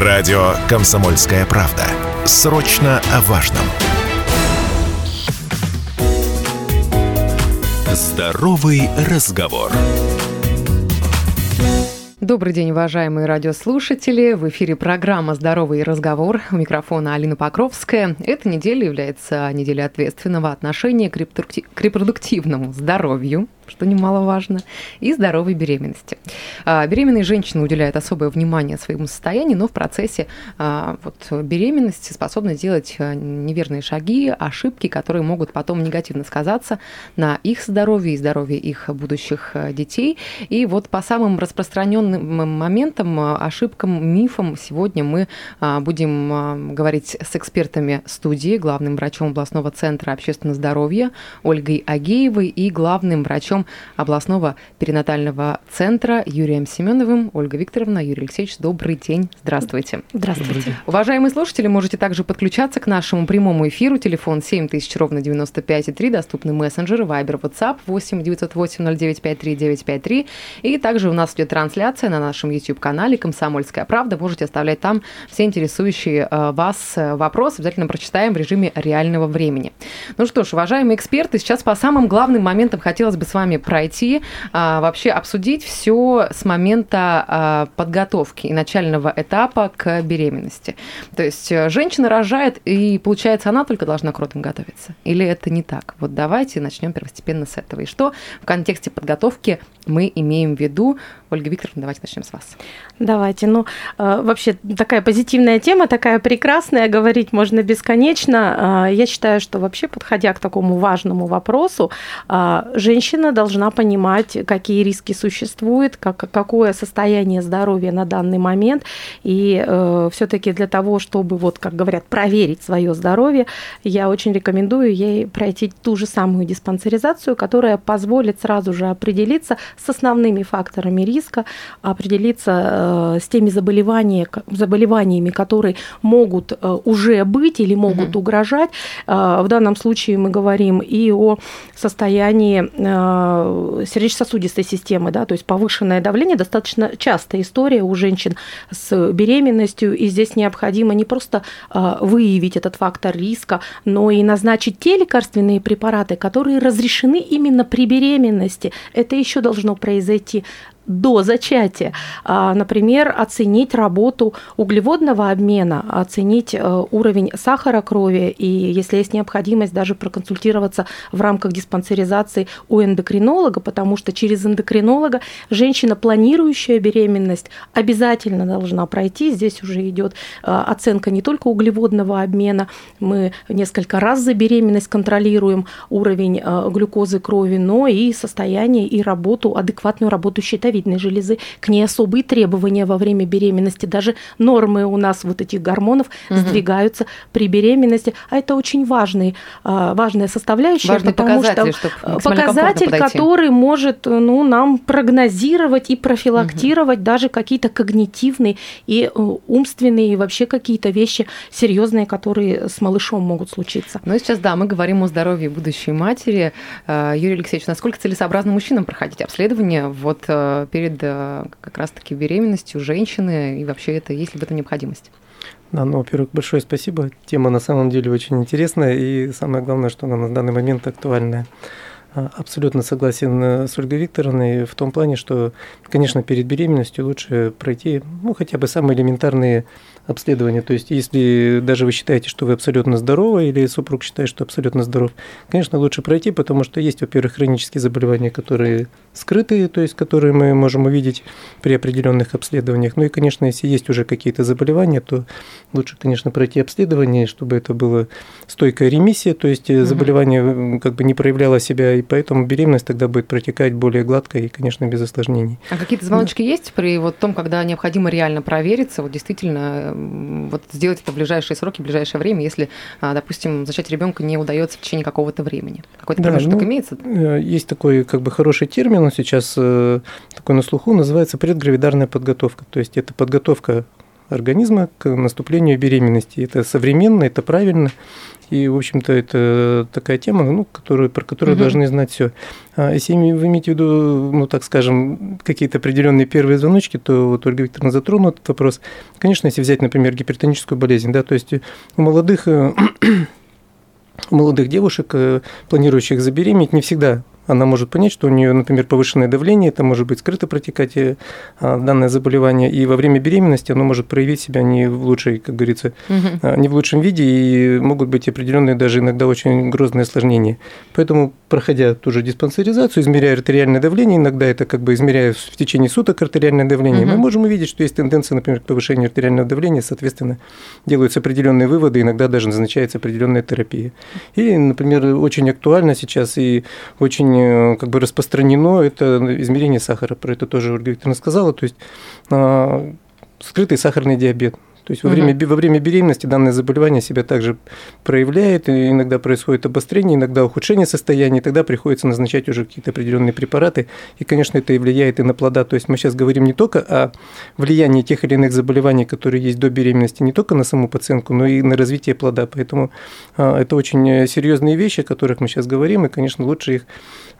Радио «Комсомольская правда». Срочно о важном. Здоровый разговор. Добрый день, уважаемые радиослушатели. В эфире программа «Здоровый разговор». У микрофона Алина Покровская. Эта неделя является неделей ответственного отношения к репродуктивному здоровью что немаловажно, и здоровой беременности. А, беременные женщины уделяют особое внимание своему состоянию, но в процессе а, вот, беременности способны делать а, неверные шаги, ошибки, которые могут потом негативно сказаться на их здоровье и здоровье их будущих детей. И вот по самым распространенным моментам, ошибкам, мифам сегодня мы будем говорить с экспертами студии, главным врачом областного центра общественного здоровья Ольгой Агеевой и главным врачом врачом областного перинатального центра Юрием Семеновым. Ольга Викторовна, Юрий Алексеевич, добрый день. Здравствуйте. Здравствуйте. Уважаемые слушатели, можете также подключаться к нашему прямому эфиру. Телефон 7000 ровно 95,3. Доступны мессенджеры Viber, WhatsApp 8 908 0953 953. И также у нас идет трансляция на нашем YouTube-канале «Комсомольская правда». Можете оставлять там все интересующие э, вас э, вопросы. Обязательно прочитаем в режиме реального времени. Ну что ж, уважаемые эксперты, сейчас по самым главным моментам хотелось бы с вами вами пройти, а, вообще обсудить все с момента а, подготовки и начального этапа к беременности. То есть э, женщина рожает, и получается, она только должна к родам готовиться. Или это не так? Вот давайте начнем первостепенно с этого. И что в контексте подготовки мы имеем в виду? Ольга Викторовна, давайте начнем с вас. Давайте. Ну, э, вообще такая позитивная тема, такая прекрасная, говорить можно бесконечно. Э, я считаю, что вообще, подходя к такому важному вопросу, женщина должна понимать, какие риски существуют, как, какое состояние здоровья на данный момент. И э, все-таки для того, чтобы, вот, как говорят, проверить свое здоровье, я очень рекомендую ей пройти ту же самую диспансеризацию, которая позволит сразу же определиться с основными факторами риска, определиться э, с теми заболеваниями, заболеваниями, которые могут э, уже быть или могут угу. угрожать. Э, в данном случае мы говорим и о состоянии сердечно-сосудистой системы, да, то есть повышенное давление достаточно частая история у женщин с беременностью, и здесь необходимо не просто выявить этот фактор риска, но и назначить те лекарственные препараты, которые разрешены именно при беременности. Это еще должно произойти до зачатия. А, например, оценить работу углеводного обмена, оценить э, уровень сахара крови и, если есть необходимость, даже проконсультироваться в рамках диспансеризации у эндокринолога, потому что через эндокринолога женщина, планирующая беременность, обязательно должна пройти. Здесь уже идет э, оценка не только углеводного обмена, мы несколько раз за беременность контролируем уровень э, глюкозы крови, но и состояние и работу, адекватную работу щитовидной щитовидной железы, к ней особые требования во время беременности. Даже нормы у нас вот этих гормонов угу. сдвигаются при беременности. А это очень важный, а, важная составляющая, Важный потому что показатель, который может ну, нам прогнозировать и профилактировать угу. даже какие-то когнитивные и э, умственные, и вообще какие-то вещи серьезные, которые с малышом могут случиться. Ну и сейчас, да, мы говорим о здоровье будущей матери. Э, Юрий Алексеевич, насколько целесообразно мужчинам проходить обследование вот э, перед э, как раз-таки беременностью женщины, и вообще это есть ли в этом необходимость? Да, ну, во-первых, большое спасибо. Тема на самом деле очень интересная, и самое главное, что она на данный момент актуальная. А, абсолютно согласен э, с Ольгой Викторовной в том плане, что, конечно, перед беременностью лучше пройти ну, хотя бы самые элементарные обследования. То есть, если даже вы считаете, что вы абсолютно здоровы, или супруг считает, что абсолютно здоров, конечно, лучше пройти, потому что есть, во-первых, хронические заболевания, которые скрытые, то есть, которые мы можем увидеть при определенных обследованиях. Ну и, конечно, если есть уже какие-то заболевания, то лучше, конечно, пройти обследование, чтобы это была стойкая ремиссия, то есть угу. заболевание как бы не проявляло себя, и поэтому беременность тогда будет протекать более гладко и, конечно, без осложнений. А какие-то звоночки да. есть при вот том, когда необходимо реально провериться, вот действительно вот сделать это в ближайшие сроки, в ближайшее время, если, а, допустим, зачать ребенка не удается в течение какого-то времени? Какой-то да, промежуток ну, имеется? Э, есть такой как бы хороший термин, он сейчас э, такой на слуху, называется предгравидарная подготовка. То есть это подготовка организма к наступлению беременности. Это современно, это правильно. И, в общем-то, это такая тема, ну, которую, про которую угу. должны знать все. А если вы имеете в виду, ну, так скажем, какие-то определенные первые звоночки, то вот Ольга Викторовна затронула этот вопрос. Конечно, если взять, например, гипертоническую болезнь, да, то есть у молодых э, у молодых девушек, э, планирующих забеременеть, не всегда она может понять, что у нее, например, повышенное давление, это может быть скрыто протекать э, а, данное заболевание, и во время беременности оно может проявить себя не в лучшей, как говорится, угу. не в лучшем виде, и могут быть определенные даже иногда очень грозные осложнения. Поэтому, проходя ту же диспансеризацию, измеряя артериальное давление, иногда это как бы измеряя в течение суток артериальное давление, угу. мы можем увидеть, что есть тенденция, например, к повышению артериального давления, соответственно, делаются определенные выводы, иногда даже назначается определенная терапия. И, например, очень актуально сейчас и очень Э, как бы распространено это измерение сахара. Про это тоже Ольга Викторовна сказала. То есть а, скрытый сахарный диабет. То есть во, время, во время беременности данное заболевание себя также проявляет, и иногда происходит обострение, иногда ухудшение состояния, и тогда приходится назначать уже какие-то определенные препараты, и, конечно, это и влияет и на плода. То есть мы сейчас говорим не только о влиянии тех или иных заболеваний, которые есть до беременности, не только на саму пациентку, но и на развитие плода. Поэтому а, это очень серьезные вещи, о которых мы сейчас говорим, и, конечно, лучше их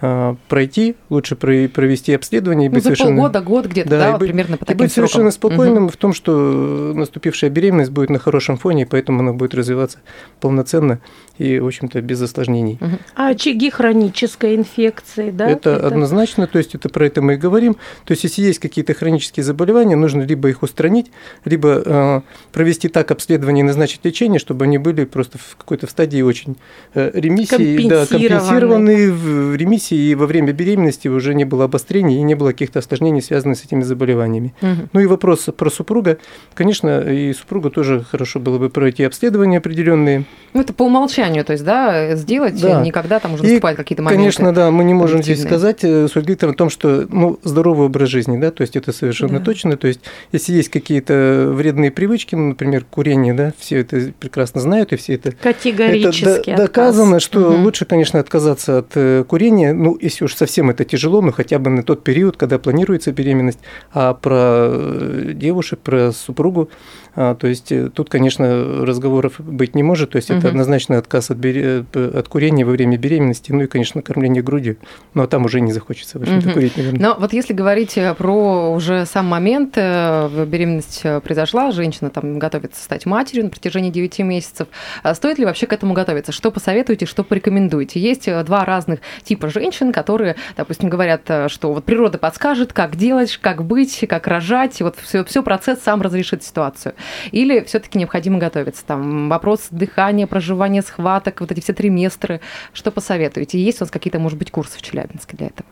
пройти, лучше провести обследование и быть ну, за совершенно... полгода, год где-то, да, да вот быть, примерно по таким И быть срокам. совершенно спокойным угу. в том, что наступившая беременность будет на хорошем фоне, и поэтому она будет развиваться полноценно и, в общем-то, без осложнений. Угу. А очаги хронической инфекции, да? Это, это однозначно, то есть это про это мы и говорим. То есть если есть какие-то хронические заболевания, нужно либо их устранить, либо э, провести так обследование и назначить лечение, чтобы они были просто в какой-то в стадии очень э, ремиссии, да, компенсированные в ремиссии, и во время беременности уже не было обострений и не было каких-то осложнений, связанных с этими заболеваниями. Угу. Ну и вопрос про супруга. Конечно, и супругу тоже хорошо было бы пройти обследования определенные. Ну, это по умолчанию то есть, да, сделать, да. никогда там уже наступают какие-то моменты. Конечно, да, мы не можем здесь сказать э, с Ольгой Викторовной о том, что, ну, здоровый образ жизни, да, то есть это совершенно да. точно, то есть если есть какие-то вредные привычки, ну, например, курение, да, все это прекрасно знают, и все это... Категорически это доказано, что угу. лучше, конечно, отказаться от э, курения, ну, если уж совсем это тяжело, но хотя бы на тот период, когда планируется беременность, а про э, девушек, про супругу, то есть э, тут, конечно, разговоров быть не может. То есть угу. это однозначно отказ от, бере... от курения во время беременности, ну и, конечно, кормление грудью. Ну а там уже не захочется, в общем-то, угу. курить, наверное. Но вот если говорить э, про уже сам момент, э, беременность произошла, женщина там готовится стать матерью на протяжении 9 месяцев, а стоит ли вообще к этому готовиться? Что посоветуете, что порекомендуете? Есть два разных типа женщин, которые, допустим, говорят, что вот природа подскажет, как делать, как быть, как рожать, вот все, все процесс сам разрешит ситуацию. Или все-таки необходимо готовиться? Там вопрос дыхания, проживания схваток, вот эти все триместры. Что посоветуете? Есть у вас какие-то, может быть, курсы в Челябинске для этого?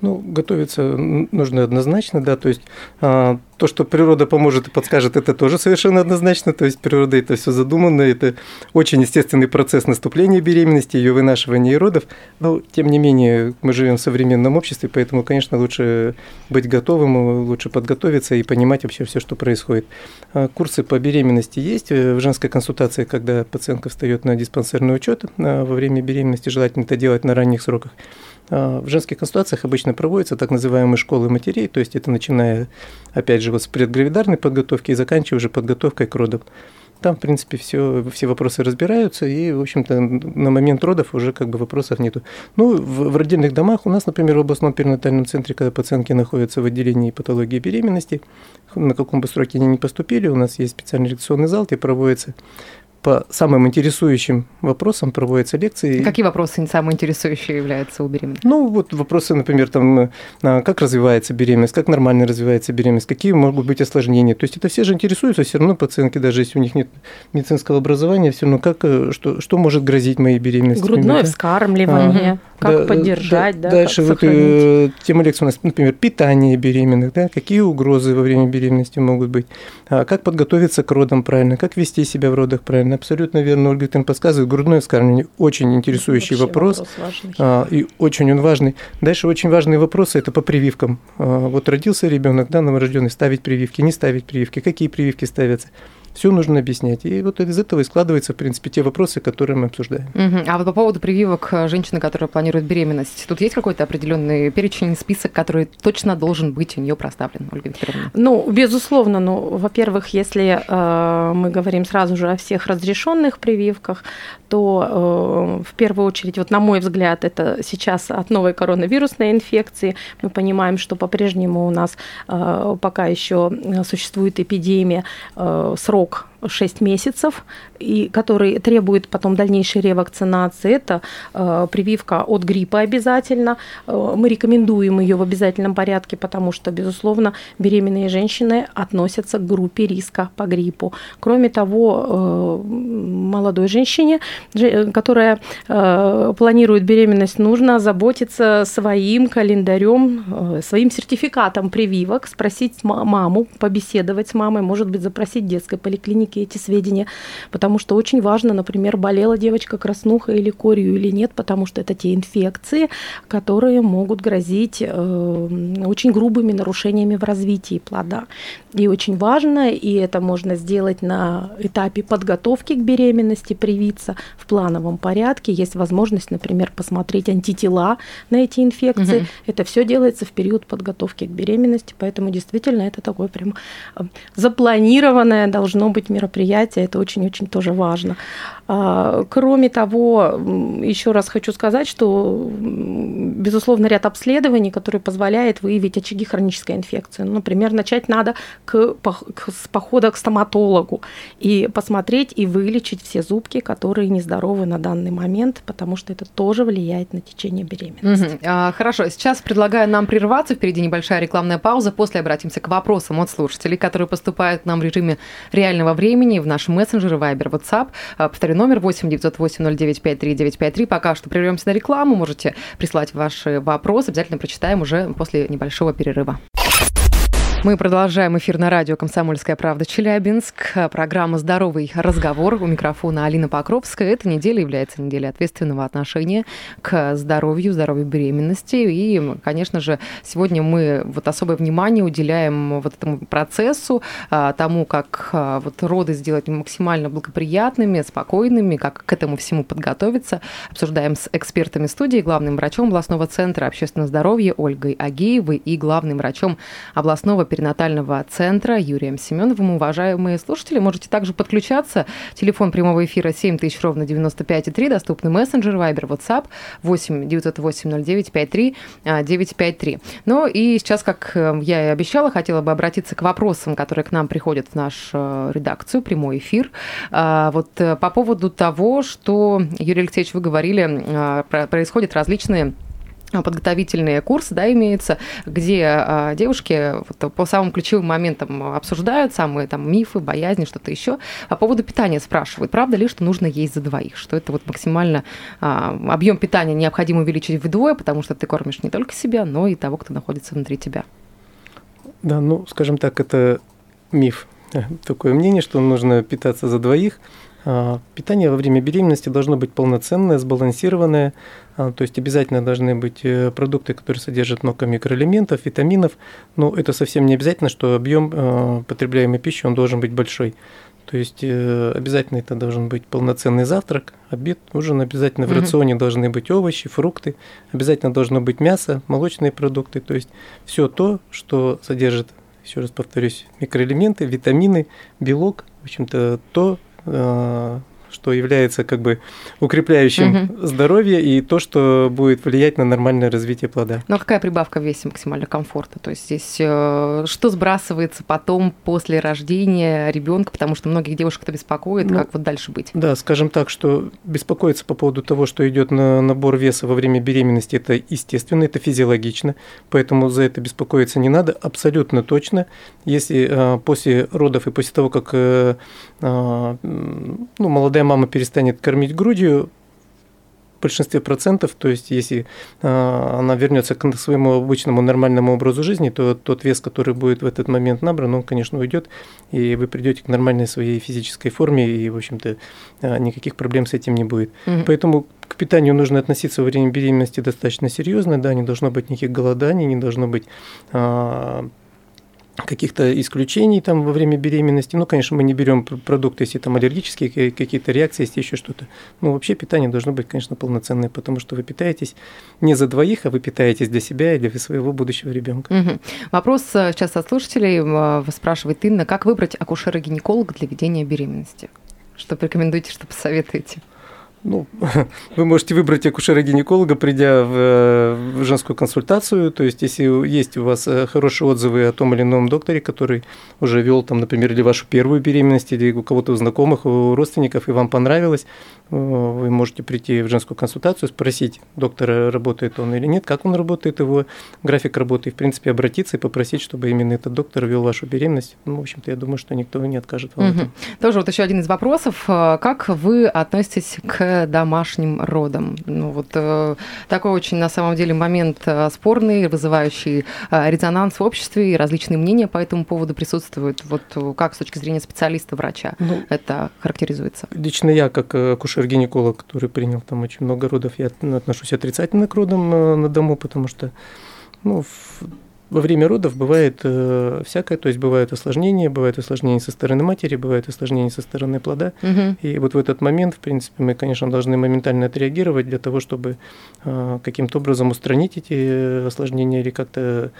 Ну, готовиться нужно однозначно, да, то есть а, то, что природа поможет и подскажет, это тоже совершенно однозначно, то есть природа это все задумано, это очень естественный процесс наступления беременности, ее вынашивания и родов, но тем не менее мы живем в современном обществе, поэтому, конечно, лучше быть готовым, лучше подготовиться и понимать вообще все, что происходит. А, курсы по беременности есть э, в женской консультации, когда пациентка встает на диспансерный учет а, во время беременности, желательно это делать на ранних сроках. А, в женских консультациях обычно проводятся так называемые школы матерей, то есть это начиная, опять же, вот с предгравидарной подготовки и заканчивая уже подготовкой к родам. Там, в принципе, все, все вопросы разбираются, и, в общем-то, на момент родов уже как бы вопросов нету. Ну, в, в родильных домах у нас, например, в областном перинатальном центре, когда пациентки находятся в отделении патологии беременности, на каком бы сроке они не поступили, у нас есть специальный лекционный зал, где проводится по самым интересующим вопросам проводятся лекции. Какие вопросы самые интересующие являются у беременных? Ну, вот вопросы, например, там, а, как развивается беременность, как нормально развивается беременность, какие могут быть осложнения. То есть это все же интересуются, все равно пациентки, даже если у них нет медицинского образования, все равно как, э, что, что может грозить моей беременности. Грудное вскармливание, а, как да, поддержать, да, да Дальше как вот э, тема лекции у нас, например, питание беременных, да, какие угрозы во время беременности могут быть, а, как подготовиться к родам правильно, как вести себя в родах правильно, абсолютно верно. Ольга Викторовна подсказывает. Грудное вскармливание – очень интересующий Вообще вопрос. вопрос а, и очень он важный. Дальше очень важные вопросы – это по прививкам. А, вот родился ребенок, да, новорожденный, ставить прививки, не ставить прививки, какие прививки ставятся. Все нужно объяснять. И вот из этого и складываются, в принципе, те вопросы, которые мы обсуждаем. Угу. А вот по поводу прививок э, женщины, которая планирует беременность, тут есть какой-то определенный перечень, список, который точно должен быть у нее проставлен, Ольга Викторовна? Ну, безусловно. Ну, во-первых, если э, мы говорим сразу же о всех разрешенных прививках, то э, в первую очередь, вот на мой взгляд, это сейчас от новой коронавирусной инфекции. Мы понимаем, что по-прежнему у нас э, пока еще существует эпидемия, э, срок 6 месяцев, и который требует потом дальнейшей ревакцинации. Это э, прививка от гриппа обязательно. Э, мы рекомендуем ее в обязательном порядке, потому что, безусловно, беременные женщины относятся к группе риска по гриппу. Кроме того, э, молодой женщине, которая э, планирует беременность, нужно заботиться своим календарем, э, своим сертификатом прививок, спросить маму, побеседовать с мамой, может быть, запросить детской поликлинике клинике эти сведения, потому что очень важно, например, болела девочка краснухой или корью или нет, потому что это те инфекции, которые могут грозить э, очень грубыми нарушениями в развитии плода. И очень важно, и это можно сделать на этапе подготовки к беременности, привиться в плановом порядке. Есть возможность, например, посмотреть антитела на эти инфекции. Угу. Это все делается в период подготовки к беременности, поэтому действительно это такое прям э, запланированное должно быть мероприятие, это очень-очень тоже важно. А, кроме того, еще раз хочу сказать, что, безусловно, ряд обследований, которые позволяют выявить очаги хронической инфекции. Ну, например, начать надо к, к, с похода к стоматологу и посмотреть и вылечить все зубки, которые нездоровы на данный момент, потому что это тоже влияет на течение беременности. Угу. А, хорошо, сейчас предлагаю нам прерваться. Впереди небольшая рекламная пауза. После обратимся к вопросам от слушателей, которые поступают нам в режиме реального времени в наши мессенджеры Viber, WhatsApp. А, повторю, номер 8 908 09 53 953. Пока что прервемся на рекламу. Можете прислать ваши вопросы. Обязательно прочитаем уже после небольшого перерыва. Мы продолжаем эфир на радио «Комсомольская правда» Челябинск. Программа «Здоровый разговор». У микрофона Алина Покровская. Эта неделя является неделей ответственного отношения к здоровью, здоровью беременности. И, конечно же, сегодня мы вот особое внимание уделяем вот этому процессу, а, тому, как а, вот роды сделать максимально благоприятными, спокойными, как к этому всему подготовиться. Обсуждаем с экспертами студии, главным врачом областного центра общественного здоровья Ольгой Агеевой и главным врачом областного перинатального центра Юрием Семеновым. Уважаемые слушатели, можете также подключаться. Телефон прямого эфира 7000 ровно 95,3, доступны мессенджер, вайбер, WhatsApp 8 908 09 53 953. Ну и сейчас, как э, я и обещала, хотела бы обратиться к вопросам, которые к нам приходят в нашу э, редакцию, прямой эфир. А, вот э, по поводу того, что, Юрий Алексеевич, вы говорили, происходят различные подготовительные курсы, да, имеются, где а, девушки вот, по самым ключевым моментам обсуждают самые там мифы, боязни, что-то еще. По поводу питания спрашивают, правда ли, что нужно есть за двоих, что это вот максимально а, объем питания необходимо увеличить вдвое, потому что ты кормишь не только себя, но и того, кто находится внутри тебя. Да, ну, скажем так, это миф. Такое мнение, что нужно питаться за двоих. А, питание во время беременности должно быть полноценное, сбалансированное, а, то есть обязательно должны быть э, продукты, которые содержат много микроэлементов, витаминов, но это совсем не обязательно, что объем а, потребляемой пищи он должен быть большой. То есть э, обязательно это должен быть полноценный завтрак, обед, ужин, обязательно в рационе должны быть овощи, фрукты, обязательно должно быть мясо, молочные продукты, то есть все то, что содержит, еще раз повторюсь, микроэлементы, витамины, белок, в общем-то то, 呃 что является как бы укрепляющим угу. здоровье и то, что будет влиять на нормальное развитие плода. Ну а какая прибавка в весе максимально комфорта? То есть здесь э, что сбрасывается потом после рождения ребенка, потому что многих девушек это беспокоит, ну, как вот дальше быть? Да, скажем так, что беспокоиться по поводу того, что идет на набор веса во время беременности, это естественно, это физиологично, поэтому за это беспокоиться не надо, абсолютно точно. Если э, после родов и после того, как э, э, ну, молодая когда мама перестанет кормить грудью, в большинстве процентов, то есть если э, она вернется к своему обычному нормальному образу жизни, то тот вес, который будет в этот момент набран, он, конечно, уйдет, и вы придете к нормальной своей физической форме, и, в общем-то, э, никаких проблем с этим не будет. Mm-hmm. Поэтому к питанию нужно относиться во время беременности достаточно серьезно, да, не должно быть никаких голоданий, не должно быть э, каких-то исключений там во время беременности. Ну, конечно, мы не берем продукты, если там аллергические какие-то реакции, если еще что-то. Но вообще питание должно быть, конечно, полноценное, потому что вы питаетесь не за двоих, а вы питаетесь для себя и для своего будущего ребенка. Угу. Вопрос э, сейчас от слушателей э, спрашивает Инна, как выбрать акушера-гинеколога для ведения беременности? Что порекомендуете, что посоветуете? Ну, вы можете выбрать акушера-гинеколога, придя в, в женскую консультацию. То есть, если есть у вас э, хорошие отзывы о том или ином докторе, который уже вел, там, например, или вашу первую беременность, или у кого-то у знакомых, у родственников, и вам понравилось, э, вы можете прийти в женскую консультацию, спросить доктора, работает он или нет, как он работает, его график работы, и, в принципе, обратиться и попросить, чтобы именно этот доктор вел вашу беременность. Ну, в общем-то, я думаю, что никто не откажет вам. Угу. Тоже вот еще один из вопросов. Э, как вы относитесь к домашним родом. Ну, вот э, такой очень, на самом деле, момент э, спорный, вызывающий э, резонанс в обществе, и различные мнения по этому поводу присутствуют. Вот э, как с точки зрения специалиста, врача ну, это характеризуется? Лично я, как э, акушер-гинеколог, который принял там очень много родов, я отношусь отрицательно к родам на, на дому, потому что ну, во время родов бывает э, всякое, то есть бывают осложнения, бывают осложнения со стороны матери, бывают осложнения со стороны плода. Угу. И вот в этот момент, в принципе, мы, конечно, должны моментально отреагировать для того, чтобы э, каким-то образом устранить эти осложнения или как-то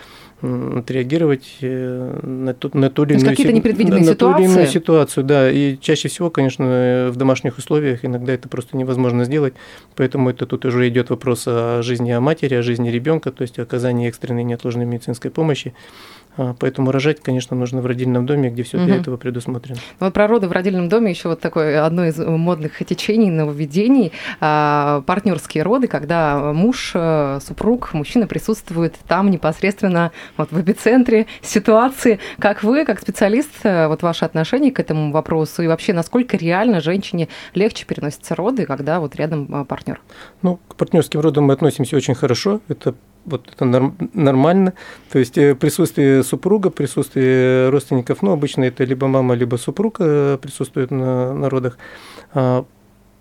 отреагировать э, на ту, на ту или иную, какие-то непредвиденные на, ситуации. На ту или иную ситуацию, да. И чаще всего, конечно, в домашних условиях иногда это просто невозможно сделать. Поэтому это тут уже идет вопрос о жизни о матери, о жизни ребенка, то есть о оказании экстренной неотложной медицинской помощи. А, поэтому рожать, конечно, нужно в родильном доме, где все угу. для этого предусмотрено. Ну, вот про роды в родильном доме еще вот такое одно из модных течений, нововведений. А, партнерские роды, когда муж, э, супруг, мужчина присутствует там непосредственно вот в эпицентре ситуации. Как вы, как специалист, э, вот ваше отношение к этому вопросу и вообще насколько реально женщине легче переносятся роды, когда вот рядом э, партнер? Ну, к партнерским родам мы относимся очень хорошо. Это вот это нормально. То есть э, присутствие супруга, присутствие родственников, ну, обычно это либо мама, либо супруг э, присутствует на, на родах. А,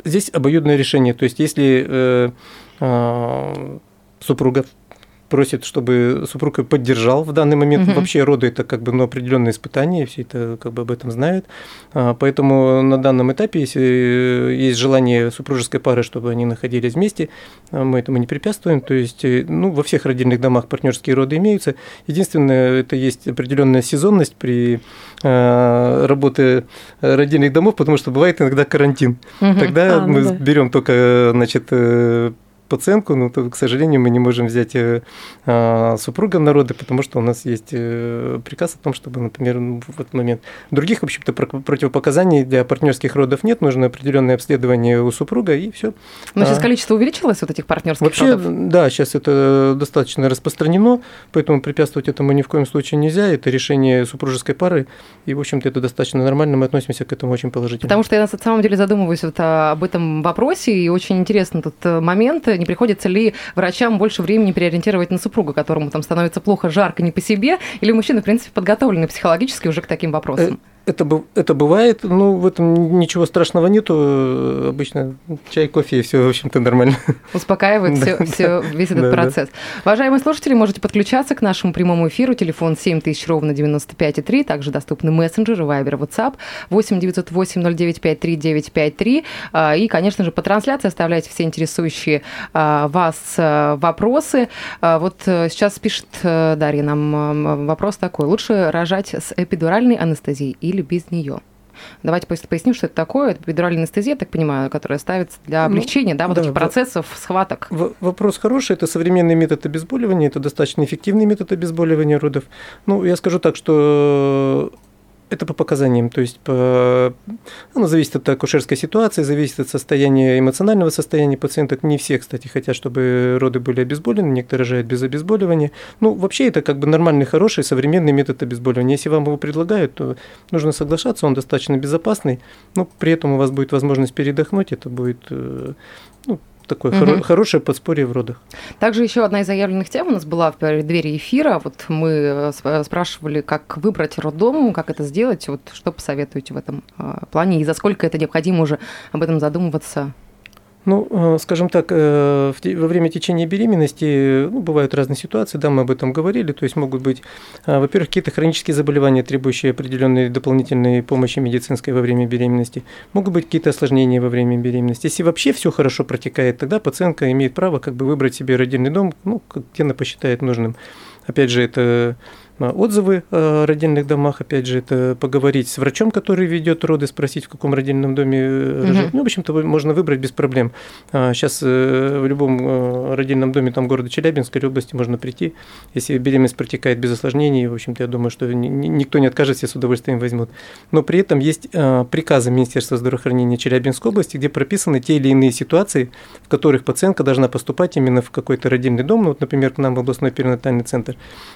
здесь обоюдное решение. То есть если э, а, супруга просит, чтобы супруг поддержал в данный момент. Угу. Вообще роды это как бы ну, определенное испытание, все это как бы об этом знают. А, поэтому на данном этапе, если есть желание супружеской пары, чтобы они находились вместе, а, мы этому не препятствуем. То есть, э, ну, во всех родильных домах партнерские роды имеются. Единственное, это есть определенная сезонность при а, работе родильных домов, потому что бывает иногда карантин. Угу. Тогда а, ну мы да. берем только, значит, э, пациентку, но, то, к сожалению, мы не можем взять э, а, супруга народа, потому что у нас есть э, приказ о том, чтобы, например, ну, в этот момент других, в общем-то, противопоказаний для партнерских родов нет, нужно определенное обследование у супруга и все. Но сейчас а, количество увеличилось вот этих партнерских Вообще, родов? да, сейчас это достаточно распространено, поэтому препятствовать этому ни в коем случае нельзя. Это решение супружеской пары, и, в общем-то, это достаточно нормально, мы относимся к этому очень положительно. Потому что я на самом деле задумываюсь вот об этом вопросе, и очень интересно тут э, момент, не приходится ли врачам больше времени переориентировать на супруга, которому там становится плохо, жарко, не по себе, или мужчины, в принципе, подготовлены психологически уже к таким вопросам? Это, это бывает, ну, в этом ничего страшного нету. Обычно чай, кофе, и все, в общем-то, нормально. Успокаивает все, все, весь этот процесс. Уважаемые слушатели, можете подключаться к нашему прямому эфиру. Телефон 7000 ровно 95,3. Также доступны мессенджеры, Вайбер, WhatsApp 8 908 0953 953. И, конечно же, по трансляции оставляйте все интересующие а, вас а, вопросы. А, вот э, сейчас пишет э, Дарья нам вопрос такой. Лучше рожать с эпидуральной анестезией или или без нее. Давайте поясним, что это такое. Это эпидуральная анестезия, так понимаю, которая ставится для ну, облегчения ну, да, вот да, этих процессов, схваток. Вопрос хороший. Это современный метод обезболивания, это достаточно эффективный метод обезболивания родов. Ну, я скажу так, что это по показаниям, то есть по... оно зависит от акушерской ситуации, зависит от состояния, эмоционального состояния пациента. Не все, кстати, хотят, чтобы роды были обезболены, некоторые рожают без обезболивания. Ну, вообще это как бы нормальный, хороший, современный метод обезболивания. Если вам его предлагают, то нужно соглашаться, он достаточно безопасный, но при этом у вас будет возможность передохнуть, это будет э, ну, такое угу. хоро- хорошее подспорье в родах. Также еще одна из заявленных тем у нас была в преддверии эфира. Вот мы э, э, спрашивали, как выбрать роддом, как это сделать. Вот что посоветуете в этом э, плане и за сколько это необходимо уже об этом задумываться? Ну, э, скажем так, э, во время течения беременности ну, бывают разные ситуации, да, мы об этом говорили, то есть могут быть, э, во-первых, какие-то хронические заболевания, требующие определенной дополнительной помощи медицинской во время беременности, могут быть какие-то осложнения во время беременности. Если вообще все хорошо протекает, тогда пациентка имеет право как бы выбрать себе родильный дом, ну, где она посчитает нужным. Опять же, это отзывы о родильных домах, опять же, это поговорить с врачом, который ведет роды, спросить, в каком родильном доме рожать. Угу. Ну, в общем-то, можно выбрать без проблем. Сейчас э, в любом э, родильном доме там города Челябинской области можно прийти. Если беременность протекает без осложнений, в общем-то, я думаю, что никто не откажет, все с удовольствием возьмут. Но при этом есть э, приказы Министерства здравоохранения Челябинской области, где прописаны те или иные ситуации, в которых пациентка должна поступать именно в какой-то родильный дом. Ну, вот, например, к нам в областной перинатальный центр.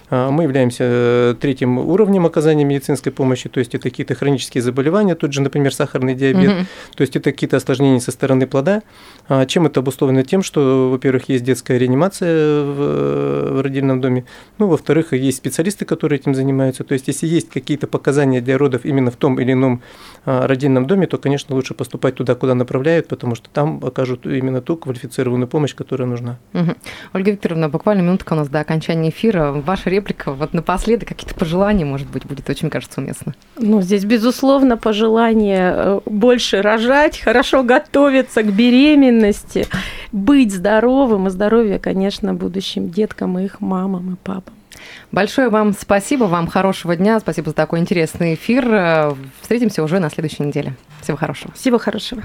Мы являемся Э, третьим уровнем оказания медицинской помощи, то есть это какие-то хронические заболевания, тут же, например, сахарный диабет, угу. то есть это какие-то осложнения со стороны плода. А чем это обусловлено? Тем, что, во-первых, есть детская реанимация в, в родильном доме, ну, во-вторых, есть специалисты, которые этим занимаются, то есть если есть какие-то показания для родов именно в том или ином а, родильном доме, то, конечно, лучше поступать туда, куда направляют, потому что там окажут именно ту квалифицированную помощь, которая нужна. Угу. Ольга Викторовна, буквально минутка у нас до окончания эфира. Ваша реплика вот напоследок напоследок какие-то пожелания, может быть, будет очень, кажется, уместно. Ну, здесь, безусловно, пожелание э, больше рожать, хорошо готовиться к беременности, быть здоровым, и здоровье, конечно, будущим деткам и их мамам и папам. Большое вам спасибо, вам хорошего дня, спасибо за такой интересный эфир. Встретимся уже на следующей неделе. Всего хорошего. Всего хорошего.